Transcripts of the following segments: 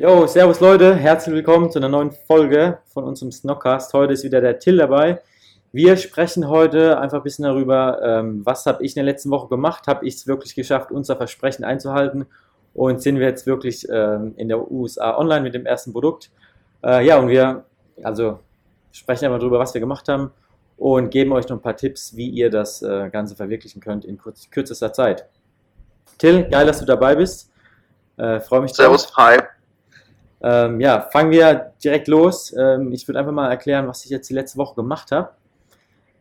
Jo, servus Leute, herzlich willkommen zu einer neuen Folge von unserem Snockcast. Heute ist wieder der Till dabei. Wir sprechen heute einfach ein bisschen darüber, ähm, was habe ich in der letzten Woche gemacht, habe ich es wirklich geschafft, unser Versprechen einzuhalten und sind wir jetzt wirklich ähm, in der USA online mit dem ersten Produkt. Äh, ja, und wir also sprechen einfach darüber, was wir gemacht haben und geben euch noch ein paar Tipps, wie ihr das äh, Ganze verwirklichen könnt in kürzester Zeit. Till, geil, dass du dabei bist. Äh, Freue mich. Servus, hi. Ähm, ja, fangen wir direkt los. Ähm, ich würde einfach mal erklären, was ich jetzt die letzte Woche gemacht habe.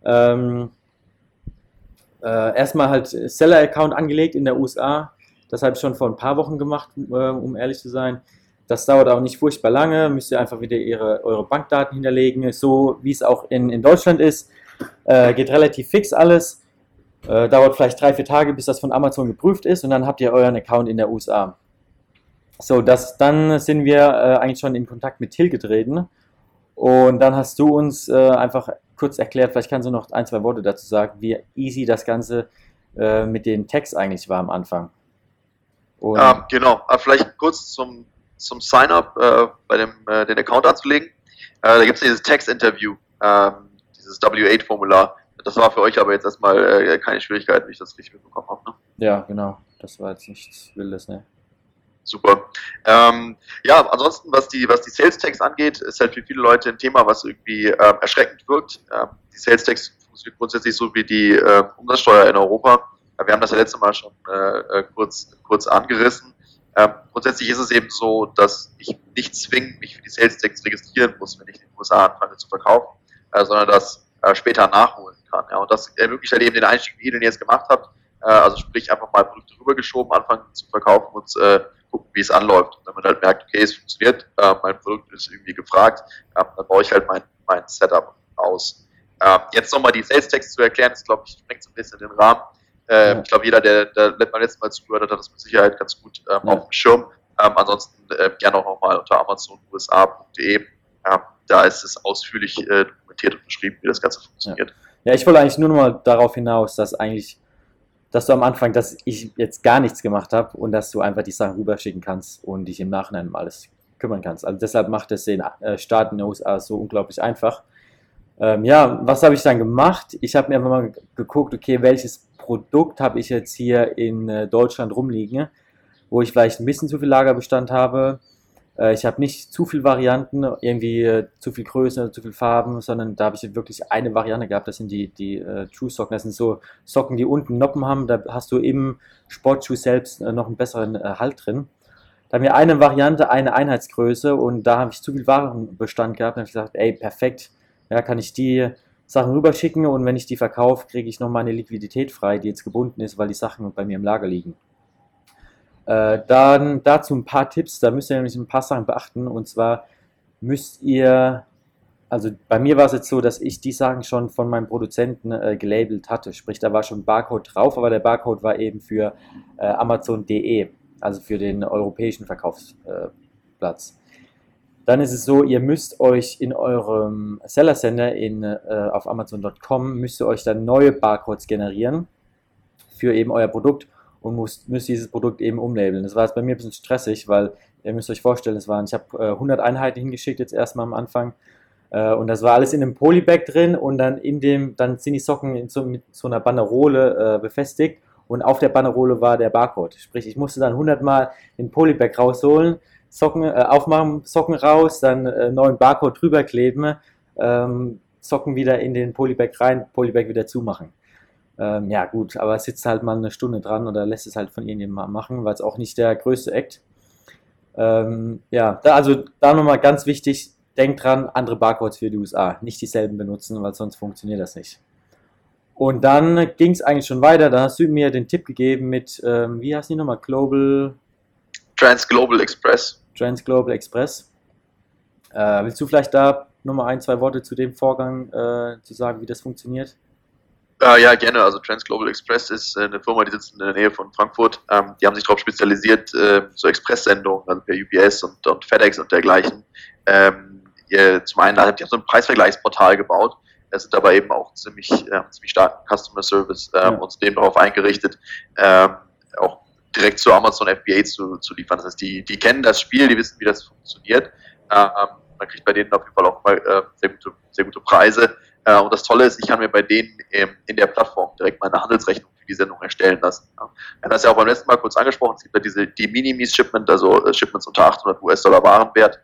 Ähm, äh, erstmal halt Seller-Account angelegt in der USA. Das habe ich schon vor ein paar Wochen gemacht, äh, um ehrlich zu sein. Das dauert auch nicht furchtbar lange. Müsst ihr einfach wieder ihre, eure Bankdaten hinterlegen, so wie es auch in, in Deutschland ist. Äh, geht relativ fix alles. Äh, dauert vielleicht drei, vier Tage, bis das von Amazon geprüft ist und dann habt ihr euren Account in der USA. So, das, dann sind wir äh, eigentlich schon in Kontakt mit Till getreten. Und dann hast du uns äh, einfach kurz erklärt, vielleicht kannst du noch ein, zwei Worte dazu sagen, wie easy das Ganze äh, mit den Tags eigentlich war am Anfang. Und ja, genau. Aber vielleicht kurz zum, zum Sign-up äh, bei dem äh, den Account anzulegen. Äh, da gibt es dieses Text-Interview, ähm, dieses W8-Formular. Das war für euch aber jetzt erstmal äh, keine Schwierigkeit, wie ich das richtig mitbekommen habe. Ne? Ja, genau. Das war jetzt nichts Wildes, ne? Super. Ähm, ja, ansonsten, was die, was die Sales Tags angeht, ist halt für viele Leute ein Thema, was irgendwie ähm, erschreckend wirkt. Ähm, die Sales Tags funktioniert grundsätzlich so wie die äh, Umsatzsteuer in Europa. Wir haben das ja letzte Mal schon äh, äh, kurz, kurz angerissen. Ähm, grundsätzlich ist es eben so, dass ich nicht zwingend mich für die Sales Tags registrieren muss, wenn ich in den USA anfange zu verkaufen, äh, sondern das äh, später nachholen kann. Ja, und das ermöglicht halt eben den Einstieg, wie ihr den jetzt gemacht habt. Äh, also sprich einfach mal Produkte rübergeschoben, anfangen zu verkaufen und äh, gucken, wie es anläuft. Und wenn man halt merkt, okay, es funktioniert, äh, mein Produkt ist irgendwie gefragt, äh, dann baue ich halt mein, mein Setup aus. Äh, jetzt nochmal die Sales Text zu erklären, ist, glaube ich, sprengt so ein bisschen den Rahmen. Äh, ja. Ich glaube, jeder, der, der beim letzten Mal zugehört hat, hat das mit Sicherheit ganz gut ähm, ja. auf dem Schirm. Ähm, ansonsten äh, gerne auch nochmal unter amazonusa.de. Ähm, da ist es ausführlich äh, dokumentiert und beschrieben, wie das Ganze funktioniert. Ja. ja, ich wollte eigentlich nur nochmal darauf hinaus, dass eigentlich dass du am Anfang, dass ich jetzt gar nichts gemacht habe und dass du einfach die Sachen rüberschicken kannst und dich im Nachhinein um alles kümmern kannst. Also deshalb macht es den äh, Start in den USA so unglaublich einfach. Ähm, ja, was habe ich dann gemacht? Ich habe mir einfach mal geguckt, okay, welches Produkt habe ich jetzt hier in äh, Deutschland rumliegen, wo ich vielleicht ein bisschen zu viel Lagerbestand habe, ich habe nicht zu viele Varianten, irgendwie äh, zu viel Größe oder zu viel Farben, sondern da habe ich wirklich eine Variante gehabt. Das sind die, die äh, True Socken. Das sind so Socken, die unten Noppen haben. Da hast du im Sportschuh selbst äh, noch einen besseren äh, Halt drin. Da haben wir eine Variante, eine Einheitsgröße und da habe ich zu viel Warenbestand gehabt. Da habe ich gesagt, ey, perfekt. Ja, kann ich die Sachen rüberschicken und wenn ich die verkaufe, kriege ich noch meine Liquidität frei, die jetzt gebunden ist, weil die Sachen bei mir im Lager liegen. Äh, dann dazu ein paar Tipps, da müsst ihr nämlich ein paar Sachen beachten. Und zwar müsst ihr, also bei mir war es jetzt so, dass ich die Sachen schon von meinem Produzenten äh, gelabelt hatte. Sprich, da war schon Barcode drauf, aber der Barcode war eben für äh, Amazon.de, also für den europäischen Verkaufsplatz. Dann ist es so, ihr müsst euch in eurem Seller Center in, äh, auf Amazon.com müsst ihr euch dann neue Barcodes generieren für eben euer Produkt und muss, müsst dieses Produkt eben umlabeln. Das war jetzt bei mir ein bisschen stressig, weil ihr müsst euch vorstellen, es waren, ich habe äh, 100 Einheiten hingeschickt jetzt erstmal am Anfang äh, und das war alles in einem Polybag drin und dann in dem, dann sind die Socken so, mit so einer Bannerole äh, befestigt und auf der Bannerole war der Barcode. Sprich, ich musste dann 100 Mal den Polybag rausholen, Socken äh, aufmachen, Socken raus, dann äh, neuen Barcode drüber kleben, ähm, Socken wieder in den Polybag rein, Polybag wieder zumachen. Ähm, ja, gut, aber es sitzt halt mal eine Stunde dran oder lässt es halt von irgendjemandem machen, weil es auch nicht der größte Act. Ähm, ja, da, also da nochmal ganz wichtig, denkt dran, andere Barcodes für die USA, nicht dieselben benutzen, weil sonst funktioniert das nicht. Und dann ging es eigentlich schon weiter, da hast du mir den Tipp gegeben mit, ähm, wie heißt die nochmal, Global... Trans Global Express. Trans Global Express. Äh, willst du vielleicht da nochmal ein, zwei Worte zu dem Vorgang äh, zu sagen, wie das funktioniert? Äh, ja, gerne. Also Trans Global Express ist äh, eine Firma, die sitzt in der Nähe von Frankfurt. Ähm, die haben sich darauf spezialisiert, äh, so Expresssendungen, also per UPS und, und FedEx und dergleichen. Ähm, ihr, zum einen, die haben so ein Preisvergleichsportal gebaut. Es sind aber eben auch ziemlich, äh, ziemlich starken Customer Service ähm, ja. und dem darauf eingerichtet, ähm, auch direkt zu Amazon FBA zu, zu liefern. Das heißt, die, die kennen das Spiel, die wissen, wie das funktioniert. Ähm, man kriegt bei denen auf jeden Fall auch mal äh, sehr, gute, sehr gute Preise. Äh, und das Tolle ist, ich kann mir bei denen ähm, in der Plattform direkt meine Handelsrechnung für die Sendung erstellen lassen. Ja. Wir haben das ja auch beim letzten Mal kurz angesprochen. Es gibt ja diese die Minimis-Shipment, also äh, Shipments unter 800 US-Dollar Warenwert.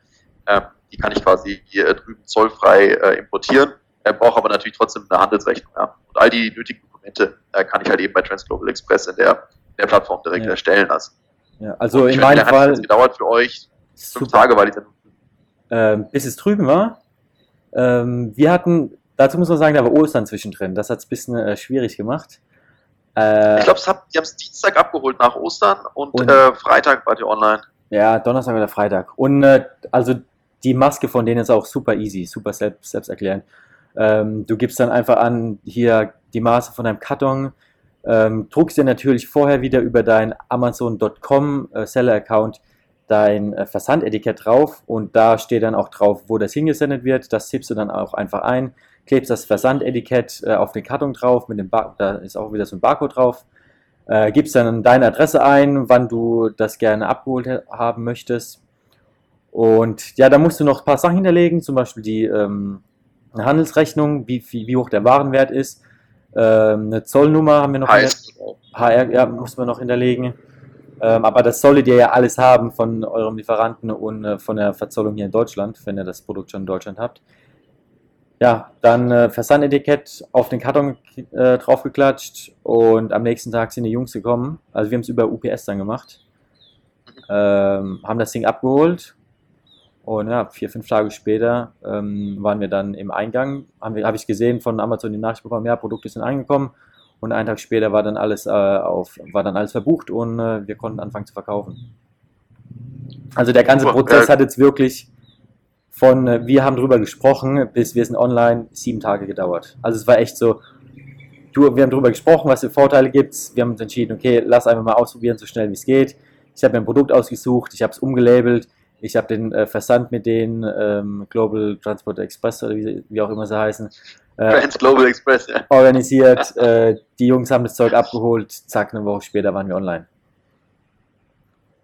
Ähm, die kann ich quasi hier drüben zollfrei äh, importieren, äh, brauche aber natürlich trotzdem eine Handelsrechnung. Ja. Und all die nötigen Dokumente äh, kann ich halt eben bei Transglobal Express in der, in der Plattform direkt ja. erstellen lassen. Ja, also in meinem Fall. Es gedauert für euch fünf Tage, weil ich dann. Ähm, bis es drüben war. Ähm, wir hatten, dazu muss man sagen, da war Ostern zwischendrin. Das hat es ein bisschen äh, schwierig gemacht. Äh, ich glaube, die haben es Dienstag abgeholt nach Ostern und, und äh, Freitag war die online. Ja, Donnerstag oder Freitag. Und äh, also die Maske von denen ist auch super easy, super selbst, selbsterklärend. Ähm, du gibst dann einfach an, hier die Maße von deinem Karton, ähm, druckst dir natürlich vorher wieder über dein Amazon.com äh, Seller-Account dein äh, Versandetikett drauf und da steht dann auch drauf, wo das hingesendet wird. Das tippst du dann auch einfach ein, klebst das Versandetikett äh, auf den Karton drauf, mit dem da ist auch wieder so ein Barcode drauf, äh, gibst dann deine Adresse ein, wann du das gerne abgeholt haben möchtest. Und ja, da musst du noch ein paar Sachen hinterlegen, zum Beispiel die ähm, Handelsrechnung, wie, wie, wie hoch der Warenwert ist. Ähm, eine Zollnummer haben wir noch. HR, ja, muss man noch hinterlegen. Ähm, aber das solltet ihr ja alles haben von eurem Lieferanten und äh, von der Verzollung hier in Deutschland, wenn ihr das Produkt schon in Deutschland habt. Ja, dann äh, Versandetikett auf den Karton äh, draufgeklatscht und am nächsten Tag sind die Jungs gekommen. Also wir haben es über UPS dann gemacht. Ähm, haben das Ding abgeholt und ja, vier, fünf Tage später ähm, waren wir dann im Eingang. Habe hab ich gesehen von Amazon die Nachricht bekommen, ja, Produkte sind eingekommen. Und einen Tag später war dann alles äh, auf, war dann alles verbucht und äh, wir konnten anfangen zu verkaufen. Also der ganze Prozess hat jetzt wirklich von äh, wir haben drüber gesprochen bis wir sind online sieben Tage gedauert. Also es war echt so, du, wir haben drüber gesprochen, was für Vorteile gibt Wir haben uns entschieden, okay, lass einfach mal ausprobieren, so schnell wie es geht. Ich habe mir ein Produkt ausgesucht, ich habe es umgelabelt, ich habe den äh, Versand mit denen, ähm, Global Transport Express oder wie, wie auch immer sie heißen, äh, Global Express, ja. organisiert. äh, die Jungs haben das Zeug abgeholt, zack, eine Woche später waren wir online.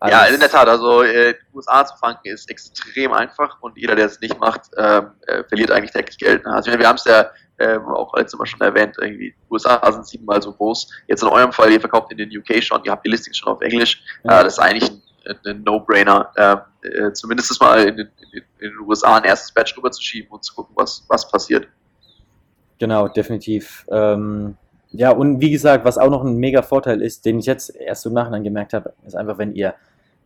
Alles. Ja, in der Tat, also äh, die USA zu fangen ist extrem einfach und jeder, der es nicht macht, ähm, äh, verliert eigentlich täglich Geld. Ne? Also wir haben es ja ähm, auch letztes Mal schon erwähnt, irgendwie die USA sind siebenmal so groß. Jetzt in eurem Fall, ihr verkauft in den UK schon, ihr habt die Listings schon auf Englisch. Ja. Äh, das ist eigentlich ein, ein No-Brainer, ähm, äh, zumindest mal in den, in den, USA ein erstes Batch rüberzuschieben und zu gucken, was, was passiert. Genau, definitiv. Ähm, ja, und wie gesagt, was auch noch ein mega Vorteil ist, den ich jetzt erst im Nachhinein gemerkt habe, ist einfach, wenn ihr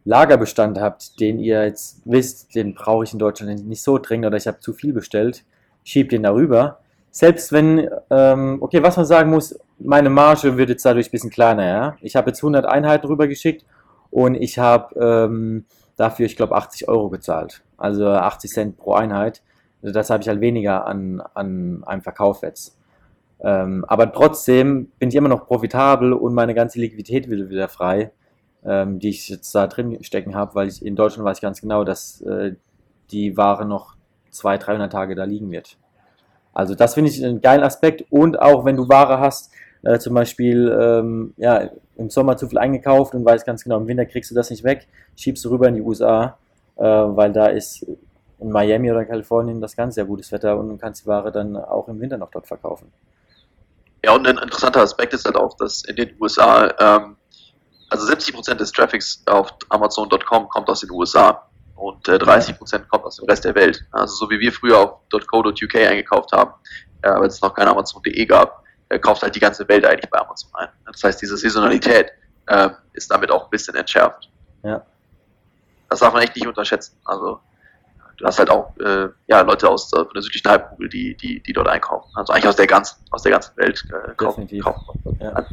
Lagerbestand habt, den ihr jetzt wisst, den brauche ich in Deutschland nicht so dringend oder ich habe zu viel bestellt, schiebt den darüber. Selbst wenn, ähm, okay, was man sagen muss, meine Marge wird jetzt dadurch ein bisschen kleiner, ja. Ich habe jetzt 100 Einheiten rübergeschickt und ich habe ähm, dafür, ich glaube, 80 Euro gezahlt. Also 80 Cent pro Einheit. Also das habe ich halt weniger an, an einem Verkauf jetzt. Ähm, aber trotzdem bin ich immer noch profitabel und meine ganze Liquidität wird wieder frei, ähm, die ich jetzt da drin stecken habe, weil ich in Deutschland weiß ich ganz genau, dass äh, die Ware noch 200, 300 Tage da liegen wird. Also das finde ich einen geilen Aspekt und auch wenn du Ware hast, äh, zum Beispiel ähm, ja, im Sommer zu viel eingekauft und weißt ganz genau, im Winter kriegst du das nicht weg, schiebst du rüber in die USA, äh, weil da ist in Miami oder Kalifornien das ganz sehr gutes Wetter und du kannst die Ware dann auch im Winter noch dort verkaufen. Ja, und ein interessanter Aspekt ist halt auch, dass in den USA, ähm, also 70% des Traffics auf Amazon.com kommt aus den USA und äh, 30% kommt aus dem Rest der Welt. Also so wie wir früher auf .co.uk eingekauft haben, äh, weil es noch kein Amazon.de gab, äh, kauft halt die ganze Welt eigentlich bei Amazon ein. Das heißt, diese Saisonalität äh, ist damit auch ein bisschen entschärft. Ja. Das darf man echt nicht unterschätzen. Also du hast halt auch äh, ja, Leute aus von der südlichen Halbkugel, die, die, die dort einkaufen. Also eigentlich aus der ganzen, aus der ganzen Welt äh, kaufen. Kaufen. Ja.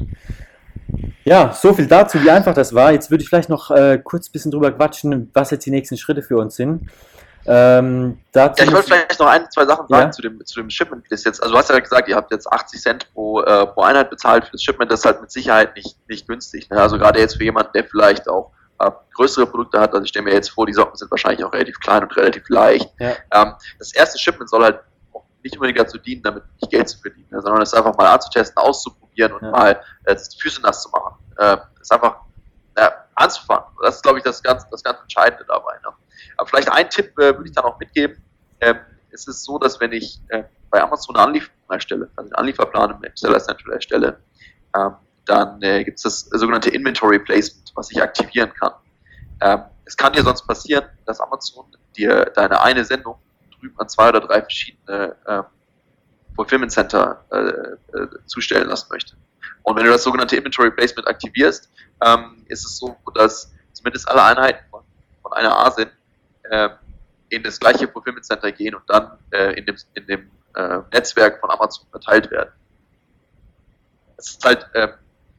ja. so viel dazu, wie einfach das war. Jetzt würde ich vielleicht noch äh, kurz ein bisschen drüber quatschen, was jetzt die nächsten Schritte für uns sind. Ähm, ja, ich wollte vielleicht noch ein, zwei Sachen sagen ja? zu dem, zu dem Shipment. Das jetzt, also du hast ja gesagt, ihr habt jetzt 80 Cent pro, äh, pro Einheit bezahlt für das Shipment. Das ist halt mit Sicherheit nicht, nicht günstig. Ne? Also gerade jetzt für jemanden, der vielleicht auch größere Produkte hat. Also ich stelle mir jetzt vor, die Socken sind wahrscheinlich auch relativ klein und relativ leicht. Ja. Ähm, das erste Shipment soll halt nicht unbedingt dazu dienen, damit nicht Geld zu verdienen, ne, sondern es einfach mal anzutesten, auszuprobieren und mal äh, die Füße nass zu machen. Äh, ist einfach, anzufangen. Das ist, glaube ich, das ganz, das ganz Entscheidende dabei. Ne? Aber vielleicht ein Tipp äh, würde ich da noch mitgeben. Ähm, es ist so, dass wenn ich äh, bei Amazon eine Anlieferung erstelle, also einen Anlieferplan im Seller Central erstelle, ähm, dann äh, gibt es das sogenannte Inventory Placement, was ich aktivieren kann. Ähm, es kann dir sonst passieren, dass Amazon dir deine eine Sendung drüben an zwei oder drei verschiedene äh, Fulfillment Center äh, äh, zustellen lassen möchte. Und wenn du das sogenannte Inventory Placement aktivierst, ähm, ist es so, dass zumindest alle Einheiten von, von einer ASIN äh, in das gleiche Fulfillment Center gehen und dann äh, in dem, in dem äh, Netzwerk von Amazon verteilt werden. Es ist halt äh,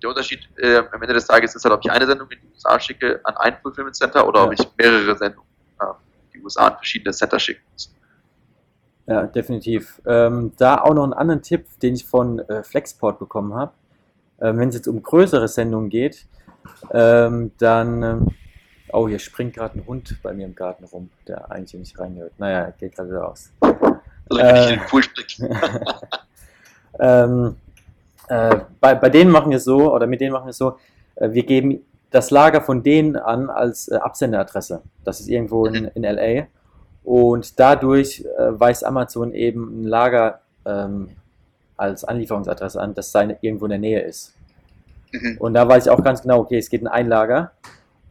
der Unterschied äh, am Ende des Tages ist halt, ob ich eine Sendung in die USA schicke an ein Fulfillment Center oder ja. ob ich mehrere Sendungen äh, in die USA an verschiedene Center schicken muss. Ja, definitiv. Ähm, da auch noch einen anderen Tipp, den ich von äh, Flexport bekommen habe. Ähm, Wenn es jetzt um größere Sendungen geht, ähm, dann. Oh, hier springt gerade ein Hund bei mir im Garten rum, der eigentlich nicht reingehört. Naja, geht gerade wieder raus. Also, wenn äh, ich in den Pool ähm, äh, bei, bei denen machen wir es so, oder mit denen machen wir es so, äh, wir geben das Lager von denen an als äh, Absenderadresse. Das ist irgendwo in, in LA. Und dadurch äh, weist Amazon eben ein Lager ähm, als Anlieferungsadresse an, das seine, irgendwo in der Nähe ist. Mhm. Und da weiß ich auch ganz genau, okay, es geht in ein Lager.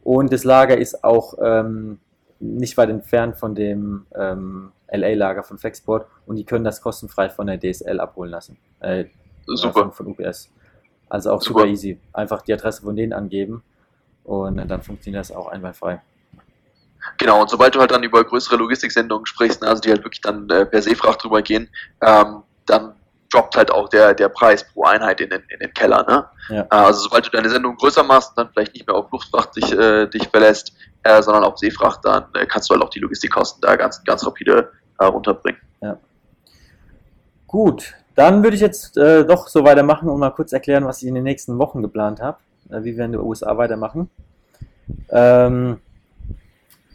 Und das Lager ist auch ähm, nicht weit entfernt von dem ähm, LA-Lager von Flexport und die können das kostenfrei von der DSL abholen lassen. Äh, super. Von, von, UPS. Also auch super. super easy. Einfach die Adresse von denen angeben und dann funktioniert das auch einwandfrei. Genau, und sobald du halt dann über größere Logistiksendungen sprichst, ne, also die halt wirklich dann äh, per Seefracht drüber gehen, ähm, dann droppt halt auch der, der Preis pro Einheit in den, in den Keller. Ne? Ja. Äh, also sobald du deine Sendung größer machst, dann vielleicht nicht mehr auf Luftfracht dich, äh, dich verlässt, äh, sondern auf Seefracht, dann äh, kannst du halt auch die Logistikkosten da ganz, ganz rapide äh, runterbringen. Ja. Gut, dann würde ich jetzt äh, doch so weitermachen und mal kurz erklären, was ich in den nächsten Wochen geplant habe, wie wir in den USA weitermachen. Ähm,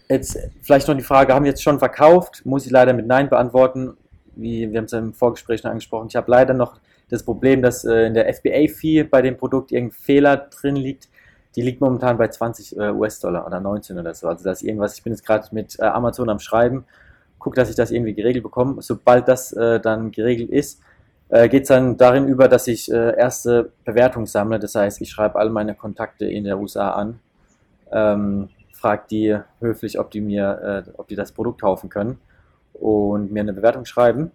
jetzt vielleicht noch die Frage, haben wir jetzt schon verkauft? Muss ich leider mit Nein beantworten. Wie wir haben es im Vorgespräch schon angesprochen. Ich habe leider noch das Problem, dass äh, in der FBA-Fee bei dem Produkt irgendein Fehler drin liegt. Die liegt momentan bei 20 äh, US-Dollar oder 19 oder so. Also das ist irgendwas, ich bin jetzt gerade mit äh, Amazon am Schreiben, gucke, dass ich das irgendwie geregelt bekomme. Sobald das äh, dann geregelt ist, äh, geht es dann darin über, dass ich äh, erste Bewertungen sammle. Das heißt, ich schreibe all meine Kontakte in der USA an, ähm, frage die höflich, ob die mir, ob die das Produkt kaufen können und mir eine Bewertung schreiben.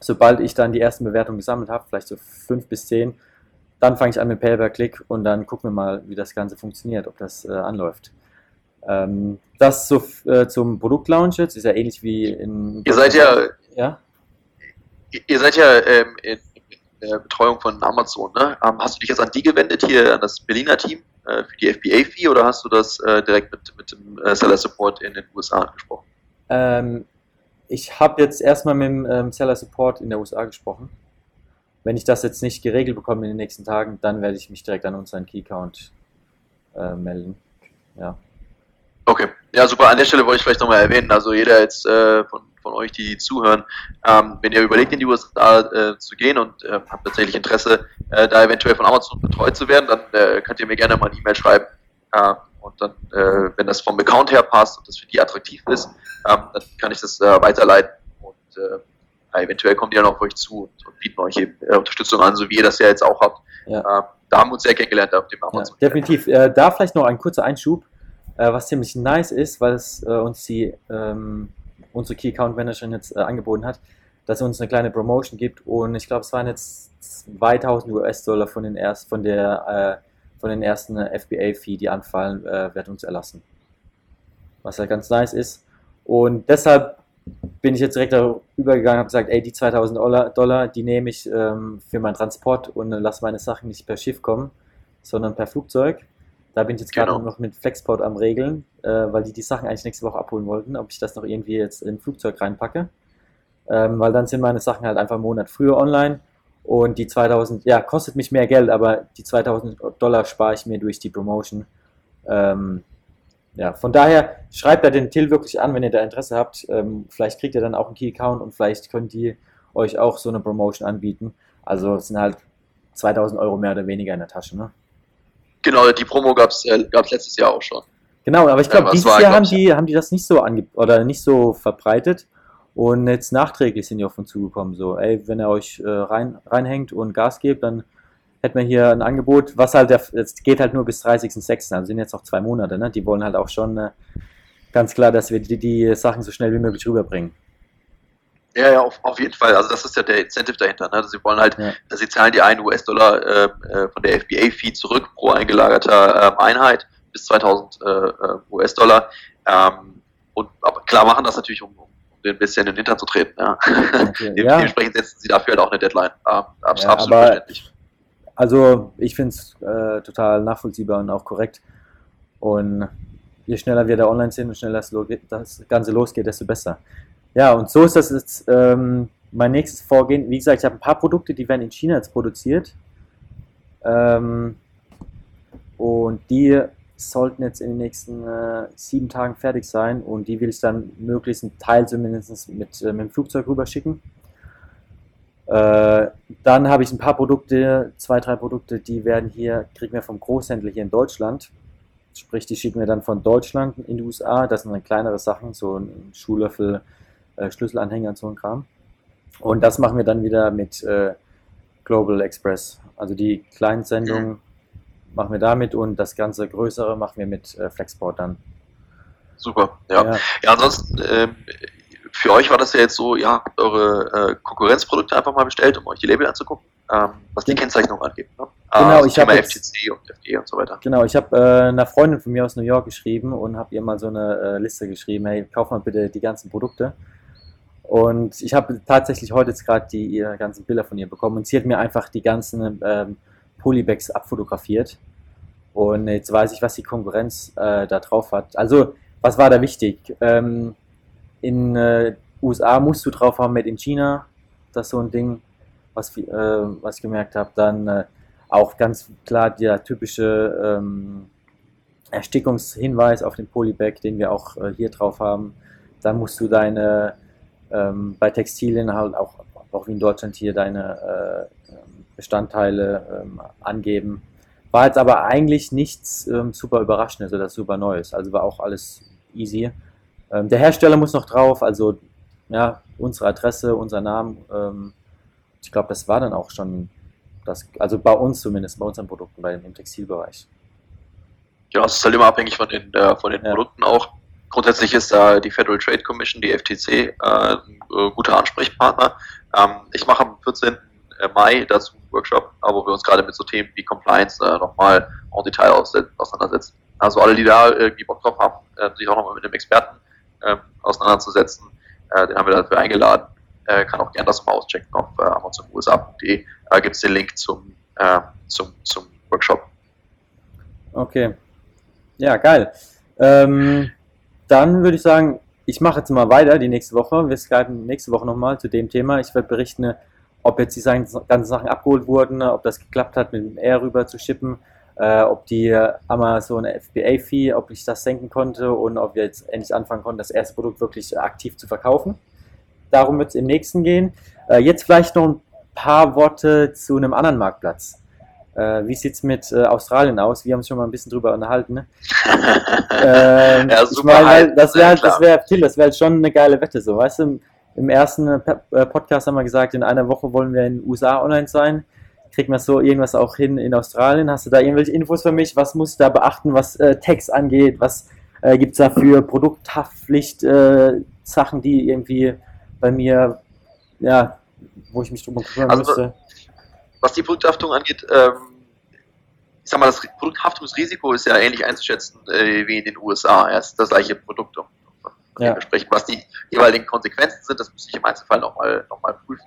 Sobald ich dann die ersten Bewertungen gesammelt habe, vielleicht so fünf bis zehn, dann fange ich an mit Pay-Per-Click und dann gucken wir mal, wie das Ganze funktioniert, ob das äh, anläuft. Ähm, das so, äh, zum Produktlaunch jetzt ist ja ähnlich wie in. Ihr seid ja, ja? ihr seid ja ähm, in, in, der Betreuung von Amazon, ne? Ähm, hast du dich jetzt an die gewendet, hier an das Berliner Team äh, für die FBA-Fee oder hast du das äh, direkt mit, mit dem äh, Seller Support in den USA angesprochen? Ähm, ich habe jetzt erstmal mit dem ähm, Seller Support in der USA gesprochen. Wenn ich das jetzt nicht geregelt bekomme in den nächsten Tagen, dann werde ich mich direkt an unseren Key-Count äh, melden. Ja. Okay, ja super. An der Stelle wollte ich vielleicht nochmal erwähnen, also jeder jetzt äh, von von euch, die zuhören, ähm, wenn ihr überlegt, in die USA äh, zu gehen und äh, habt tatsächlich Interesse, äh, da eventuell von Amazon betreut zu werden, dann äh, könnt ihr mir gerne mal eine E-Mail schreiben. Äh, und dann, äh, wenn das vom Account her passt und das für die attraktiv ist, ähm, dann kann ich das weiterleiten. Und eventuell kommen die dann auf euch zu und, und bieten euch eben Unterstützung an, so wie ihr das ja jetzt auch habt. Ja. Ähm, da haben wir uns sehr kennengelernt auf dem Amazon. Ja, definitiv. da vielleicht noch ein kurzer Einschub, was ziemlich nice ist, weil es uns die ähm, unsere Key Account Managerin jetzt äh, angeboten hat, dass es uns eine kleine Promotion gibt und ich glaube, es waren jetzt 2000 US-Dollar von den erst, von der äh, von den ersten FBA-Fee, die anfallen, äh, wird uns erlassen. Was ja halt ganz nice ist. Und deshalb bin ich jetzt direkt übergegangen und habe gesagt, ey, die 2000 Dollar, die nehme ich ähm, für meinen Transport und lasse meine Sachen nicht per Schiff kommen, sondern per Flugzeug. Da bin ich jetzt gerade genau. noch mit Flexport am Regeln, äh, weil die die Sachen eigentlich nächste Woche abholen wollten, ob ich das noch irgendwie jetzt in ein Flugzeug reinpacke. Ähm, weil dann sind meine Sachen halt einfach einen Monat früher online und die 2000, ja, kostet mich mehr Geld, aber die 2000 Dollar spare ich mir durch die Promotion. Ähm, ja, von daher schreibt da den Till wirklich an, wenn ihr da Interesse habt. Ähm, vielleicht kriegt ihr dann auch einen Key-Account und vielleicht könnt ihr euch auch so eine Promotion anbieten. Also es sind halt 2000 Euro mehr oder weniger in der Tasche, ne? Genau, die Promo gab es äh, letztes Jahr auch schon. Genau, aber ich glaube, ja, dieses war, Jahr haben die, haben die das nicht so ange oder nicht so verbreitet. Und jetzt nachträglich sind die auf uns zugekommen, so, ey, wenn ihr euch äh, rein, reinhängt und Gas gebt, dann hätten wir hier ein Angebot, was halt, es geht halt nur bis 30.06., also sind jetzt noch zwei Monate, ne? Die wollen halt auch schon äh, ganz klar, dass wir die, die Sachen so schnell wie möglich rüberbringen. Ja, ja, auf, auf jeden Fall. Also das ist ja der Incentive dahinter. Ne? Sie wollen halt, ja. sie zahlen die 1 US-Dollar äh, äh, von der FBA-Fee zurück pro eingelagerter äh, Einheit bis 2000 äh, äh US-Dollar. Ähm, und aber klar machen das natürlich, um, um ein bisschen in den Hintern zu treten. Ja. Okay, ja. Dementsprechend setzen sie dafür halt auch eine Deadline. Ähm, ja, absolut verständlich. Also ich finde es äh, total nachvollziehbar und auch korrekt. Und je schneller wir da online sind und schneller das Ganze losgeht, desto besser. Ja, und so ist das jetzt ähm, mein nächstes Vorgehen. Wie gesagt, ich habe ein paar Produkte, die werden in China jetzt produziert. Ähm, und die sollten jetzt in den nächsten äh, sieben Tagen fertig sein und die will ich dann möglichst einen Teil zumindest mit, äh, mit dem Flugzeug rüberschicken. Äh, dann habe ich ein paar Produkte, zwei, drei Produkte, die werden hier, kriegen wir vom Großhändler hier in Deutschland. Sprich, die schicken wir dann von Deutschland in die USA. Das sind dann kleinere Sachen, so ein Schuhlöffel, äh, Schlüsselanhänger und so ein Kram. Und das machen wir dann wieder mit äh, Global Express. Also die kleinen Sendungen mhm. Machen wir damit und das ganze größere machen wir mit äh, Flexport dann. Super, ja. Ja, ja ansonsten, ähm, für euch war das ja jetzt so, ja, eure äh, Konkurrenzprodukte einfach mal bestellt, um euch die Label anzugucken, ähm, was die Kennzeichnung angeht. Ne? Genau, also ich habe FTC und FD und so weiter. Genau, ich habe äh, einer Freundin von mir aus New York geschrieben und habe ihr mal so eine äh, Liste geschrieben, hey, kauf mal bitte die ganzen Produkte. Und ich habe tatsächlich heute jetzt gerade die ganzen Bilder von ihr bekommen und sie hat mir einfach die ganzen ähm, Polybags abfotografiert. Und jetzt weiß ich, was die Konkurrenz äh, da drauf hat. Also, was war da wichtig? Ähm, in äh, USA musst du drauf haben, Made in China. Das ist so ein Ding, was, äh, was ich gemerkt habe. Dann äh, auch ganz klar der typische ähm, Erstickungshinweis auf den Polybag, den wir auch äh, hier drauf haben. Dann musst du deine ähm, bei Textilien halt auch, auch wie in Deutschland hier deine äh, Bestandteile ähm, angeben. War jetzt aber eigentlich nichts ähm, super Überraschendes oder super Neues. Also war auch alles easy. Ähm, der Hersteller muss noch drauf, also ja, unsere Adresse, unser Name. Ähm, ich glaube, das war dann auch schon das, also bei uns zumindest, bei unseren Produkten, bei dem Textilbereich. Ja, es ist halt immer abhängig von den, äh, von den ja. Produkten auch. Grundsätzlich ist da die Federal Trade Commission, die FTC, äh, ein äh, guter Ansprechpartner. Ähm, ich mache am 14. Äh, Mai dazu einen Workshop, wo wir uns gerade mit so Themen wie Compliance äh, nochmal en Detail auseinandersetzen. Also alle, die da irgendwie Bock drauf haben, äh, sich auch nochmal mit einem Experten äh, auseinanderzusetzen, äh, den haben wir dafür eingeladen. Äh, kann auch gerne das mal auschecken auf äh, amazonusa.de. Da gibt es den Link zum, äh, zum, zum Workshop. Okay. Ja, geil. Ähm, dann würde ich sagen, ich mache jetzt mal weiter die nächste Woche. Wir skypen nächste Woche nochmal zu dem Thema. Ich werde berichten, ob jetzt die ganzen Sachen abgeholt wurden, ob das geklappt hat, mit dem R rüber zu schippen, äh, ob die Amazon FBA-Fee, ob ich das senken konnte und ob wir jetzt endlich anfangen konnten, das erste Produkt wirklich aktiv zu verkaufen. Darum wird es im nächsten gehen. Äh, jetzt vielleicht noch ein paar Worte zu einem anderen Marktplatz. Äh, wie sieht es mit äh, Australien aus? Wir haben uns schon mal ein bisschen drüber unterhalten. Ne? ähm, ja, super. Ich mein, das wäre halt, das wäre Till, das wäre halt schon eine geile Wette, so, weißt du? Im ersten äh, äh, Podcast haben wir gesagt, in einer Woche wollen wir in den USA online sein. Kriegt man so irgendwas auch hin in Australien? Hast du da irgendwelche Infos für mich? Was muss ich da beachten, was äh, Text angeht? Was äh, gibt es da für Produkthaftpflicht, äh, Sachen, die irgendwie bei mir, ja, wo ich mich drum kümmern also, müsste? Was die Produkthaftung angeht, ähm, ich sag mal, das Produkthaftungsrisiko ist ja ähnlich einzuschätzen äh, wie in den USA. Ja, es ist das gleiche Produkt. Ja. Dementsprechend, was die jeweiligen Konsequenzen sind, das muss ich im Einzelfall nochmal noch mal prüfen.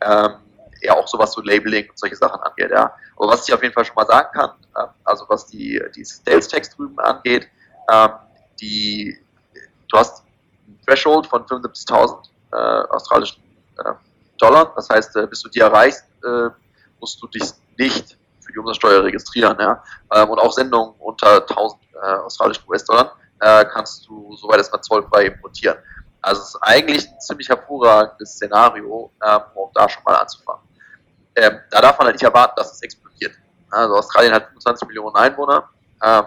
Ähm, ja, auch sowas so Labeling und solche Sachen angeht, ja. Aber was ich auf jeden Fall schon mal sagen kann, äh, also was die, die Sales Tax drüben angeht, ähm, die, du hast ein Threshold von 75.000 äh, australischen äh, Dollar. Das heißt, äh, bis du die erreichst, äh, musst du dich nicht für die Umsatzsteuer registrieren. Ja? Ähm, und auch Sendungen unter 1000 äh, australischen US-Dollar äh, kannst du, soweit es mal zollfrei importieren. Also es ist eigentlich ein ziemlich hervorragendes Szenario, ähm, um da schon mal anzufangen. Ähm, da darf man halt nicht erwarten, dass es explodiert. Also Australien hat 25 Millionen Einwohner. Ähm,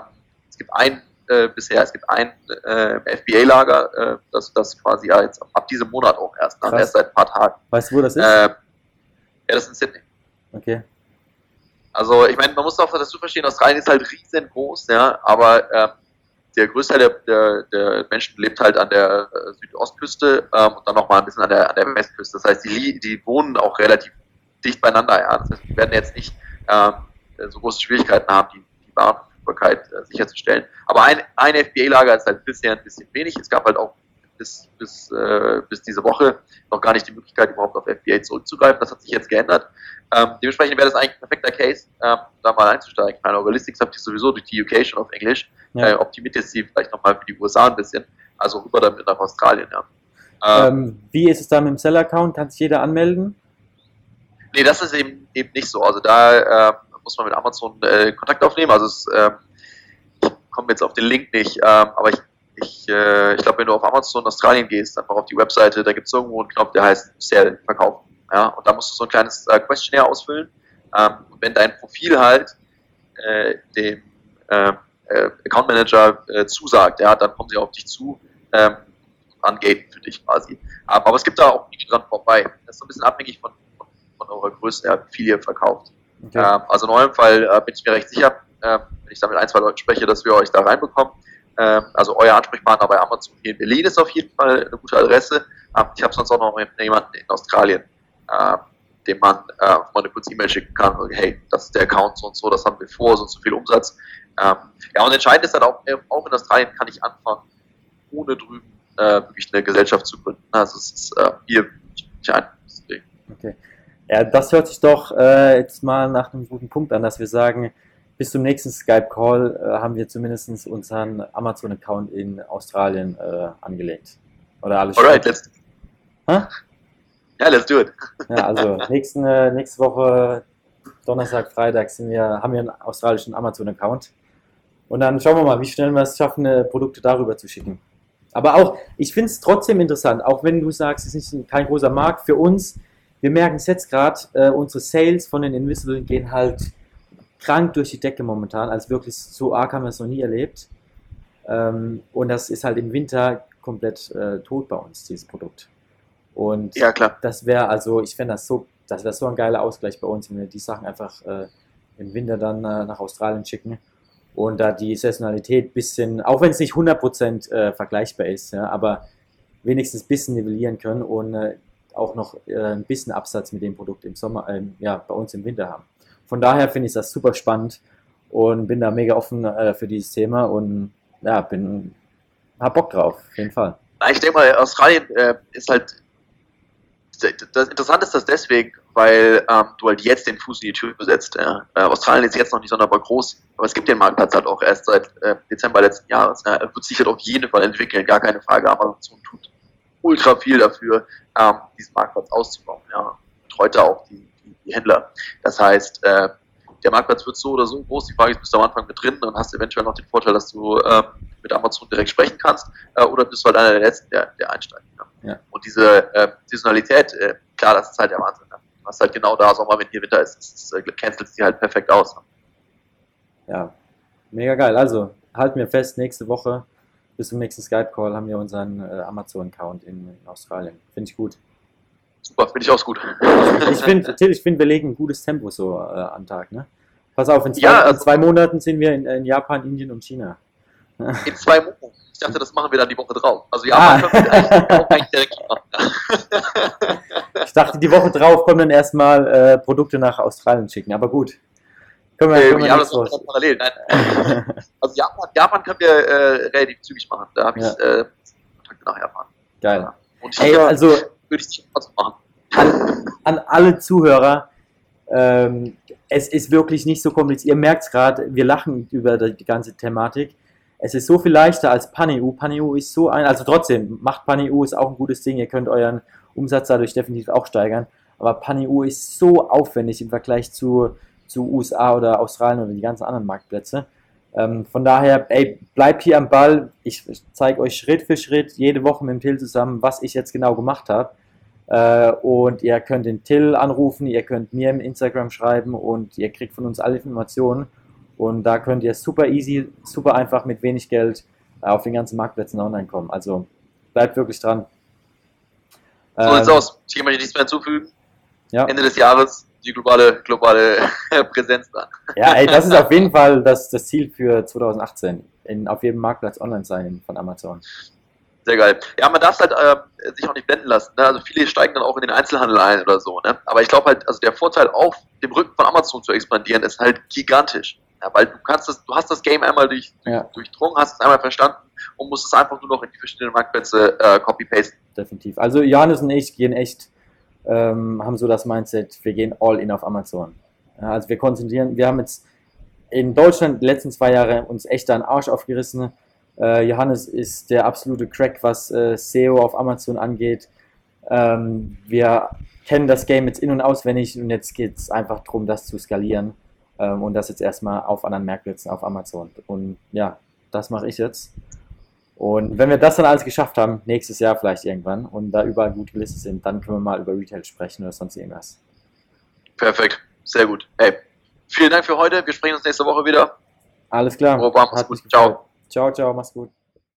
es gibt ein äh, bisher, es gibt ein äh, FBA-Lager, äh, das, das quasi ja jetzt ab diesem Monat auch erst, ne? erst seit ein paar Tagen. Weißt du, wo das ist? Äh, ja, das ist in Sydney. Okay. Also ich meine, man muss auch dazu verstehen, Australien ist halt riesengroß, ja, aber äh, der Größteil der, der, der, Menschen lebt halt an der äh, Südostküste ähm, und dann nochmal ein bisschen an der, an der Westküste. Das heißt, die, die wohnen auch relativ dicht beieinander, ja. Das heißt, wir werden jetzt nicht ähm, so große Schwierigkeiten haben, die, die Warenverfügbarkeit äh, sicherzustellen. Aber ein, ein FBA-Lager ist halt bisher ein bisschen wenig. Es gab halt auch bis, bis, äh, bis diese Woche noch gar nicht die Möglichkeit, überhaupt auf FBA zurückzugreifen. Das hat sich jetzt geändert. Ähm, dementsprechend wäre das eigentlich ein perfekter Case, ähm, da mal einzusteigen. Ich meine, Realistics habt ihr sowieso durch die UK schon auf Englisch. Ja. Äh, optimiert jetzt die vielleicht nochmal für die USA ein bisschen. Also rüber damit nach Australien, ja. Ähm, ähm, wie ist es da mit dem Seller-Account? Kann sich jeder anmelden? Nee, das ist eben, eben nicht so. Also da äh, muss man mit Amazon äh, Kontakt aufnehmen. Also es, äh, ich komme jetzt auf den Link nicht, ähm, aber ich ich, äh, ich glaube, wenn du auf Amazon Australien gehst, einfach auf die Webseite, da gibt es irgendwo einen Knopf, der heißt Sell, verkaufen. Ja? Und da musst du so ein kleines äh, Questionnaire ausfüllen. Ähm, und wenn dein Profil halt äh, dem äh, äh, Account Manager äh, zusagt, ja, dann kommen sie auf dich zu ähm, angaten für dich quasi. Ähm, aber es gibt da auch nicht dran vorbei. Das ist so ein bisschen abhängig von, von, von eurer Größe, ja, wie viel ihr verkauft. Okay. Ähm, also in eurem Fall äh, bin ich mir recht sicher, äh, wenn ich da mit ein, zwei Leuten spreche, dass wir euch da reinbekommen. Ähm, also euer Ansprechpartner bei Amazon hier in Berlin ist auf jeden Fall eine gute Adresse. Ähm, ich habe sonst auch noch jemanden in Australien, ähm, dem man äh, mal eine kurze E-Mail schicken kann, hey, das ist der Account so und so, das haben wir vor, so und so viel Umsatz. ja, und entscheidend ist dann auch, äh, auch in Australien kann ich anfangen, ohne drüben äh, wirklich eine Gesellschaft zu gründen. Also es ist äh, hier nicht ein. Okay. Ja, das hört sich doch äh, jetzt mal nach einem guten Punkt an, dass wir sagen, bis zum nächsten Skype-Call äh, haben wir zumindest unseren Amazon-Account in Australien äh, angelegt. Oder alles Alright, let's. Ja, yeah, let's do it. ja, also nächsten, äh, nächste Woche, Donnerstag, Freitag, sind wir, haben wir einen australischen Amazon-Account. Und dann schauen wir mal, wie schnell wir es schaffen, äh, Produkte darüber zu schicken. Aber auch, ich finde es trotzdem interessant, auch wenn du sagst, es ist nicht kein großer Markt für uns. Wir merken es jetzt gerade, äh, unsere Sales von den Invisible gehen halt krank durch die Decke momentan. Also wirklich so arg haben wir es noch nie erlebt. Ähm, und das ist halt im Winter komplett äh, tot bei uns, dieses Produkt. Und ja, klar. das wäre, also ich fände das so, das wäre so ein geiler Ausgleich bei uns, wenn wir die Sachen einfach äh, im Winter dann äh, nach Australien schicken und da die Saisonalität ein bisschen, auch wenn es nicht 100% äh, vergleichbar ist, ja, aber wenigstens ein bisschen nivellieren können und äh, auch noch äh, ein bisschen Absatz mit dem Produkt im Sommer, ähm, ja, bei uns im Winter haben. Von daher finde ich das super spannend und bin da mega offen äh, für dieses Thema und ja, bin, hab Bock drauf, auf jeden Fall. Ich denke mal, Australien äh, ist halt, das Interessante ist das deswegen, weil ähm, du halt jetzt den Fuß in die Tür setzt. Äh, Australien ist jetzt noch nicht sonderbar groß, aber es gibt den Marktplatz halt auch erst seit äh, Dezember letzten Jahres. Ja. Er wird sich halt auf jeden Fall entwickeln, gar keine Frage. Amazon tut ultra viel dafür, ähm, diesen Marktplatz auszubauen. Ja. Und heute auch die die Händler. Das heißt, äh, der Marktplatz wird so oder so groß. Die Frage ist, bist du am Anfang mit drin und hast eventuell noch den Vorteil, dass du äh, mit Amazon direkt sprechen kannst äh, oder bist du halt einer der Letzten, der, der einsteigt. Ja. Ja. Und diese äh, Saisonalität, äh, klar, das ist halt der Wahnsinn. Ne? Du hast halt genau da Sommer, wenn hier Winter ist, das, das äh, cancelt sie halt perfekt aus. Ne? Ja, mega geil. Also halten wir fest, nächste Woche bis zum nächsten Skype-Call haben wir unseren äh, Amazon-Account in, in Australien. Finde ich gut. Super, finde ich auch gut. Ich finde, ich finde, wir legen ein gutes Tempo so äh, an Tag. Ne? Pass auf, in zwei, ja, also, in zwei Monaten sind wir in, in, Japan, Indien und China. In zwei Monaten? Ich dachte, das machen wir dann die Woche drauf. Also Japan ah. wir auch eigentlich direkt machen. ich dachte, die Woche drauf kommen dann erstmal äh, Produkte nach Australien schicken, aber gut. Können wir, können wir ja, das machen wir parallel. Nein. also Japan, Japan können wir äh, relativ zügig machen. Da habe ich ja. äh, Kontakte nach Japan. Geil. Und Ey, also würde ich nicht machen. An, an alle Zuhörer, ähm, es ist wirklich nicht so kompliziert. Ihr merkt es gerade, wir lachen über die ganze Thematik. Es ist so viel leichter als PanEU. PanEU ist so ein, also trotzdem, macht PanEU ist auch ein gutes Ding. Ihr könnt euren Umsatz dadurch definitiv auch steigern. Aber PanEU ist so aufwendig im Vergleich zu, zu USA oder Australien oder die ganzen anderen Marktplätze. Ähm, von daher, ey, bleibt hier am Ball. Ich, ich zeige euch Schritt für Schritt jede Woche mit dem Till zusammen, was ich jetzt genau gemacht habe. Äh, und ihr könnt den Till anrufen, ihr könnt mir im Instagram schreiben und ihr kriegt von uns alle Informationen. Und da könnt ihr super easy, super einfach mit wenig Geld auf den ganzen Marktplätzen online kommen. Also bleibt wirklich dran. So sieht's ähm, aus. Ich kann mir nichts mehr hinzufügen. Ja. Ende des Jahres die globale, globale Präsenz da. Ja, ey, das ist auf jeden Fall das, das Ziel für 2018. In, auf jedem Marktplatz online sein von Amazon. Sehr geil. Ja, man darf es halt äh, sich auch nicht blenden lassen. Ne? Also viele steigen dann auch in den Einzelhandel ein oder so. Ne? Aber ich glaube halt, also der Vorteil auf dem Rücken von Amazon zu expandieren ist halt gigantisch. Ja, weil du kannst das, du hast das Game einmal durch, ja. durchdrungen, hast es einmal verstanden und musst es einfach nur noch in die verschiedenen Marktplätze äh, copy-pasten. Definitiv. Also Johannes und ich gehen echt ähm, haben so das Mindset, wir gehen all in auf Amazon. Ja, also wir konzentrieren, wir haben jetzt in Deutschland die letzten zwei Jahre uns echt einen Arsch aufgerissen. Äh, Johannes ist der absolute Crack, was äh, SEO auf Amazon angeht. Ähm, wir kennen das Game jetzt in- und auswendig und jetzt geht es einfach darum, das zu skalieren ähm, und das jetzt erstmal auf anderen Märkten auf Amazon. Und ja, das mache ich jetzt. Und wenn wir das dann alles geschafft haben, nächstes Jahr vielleicht irgendwann, und da überall gut gelistet sind, dann können wir mal über Retail sprechen oder sonst irgendwas. Perfekt, sehr gut. Hey, vielen Dank für heute. Wir sprechen uns nächste Woche wieder. Alles klar. Robert, mach's gut. Ciao. Ciao, ciao, mach's gut.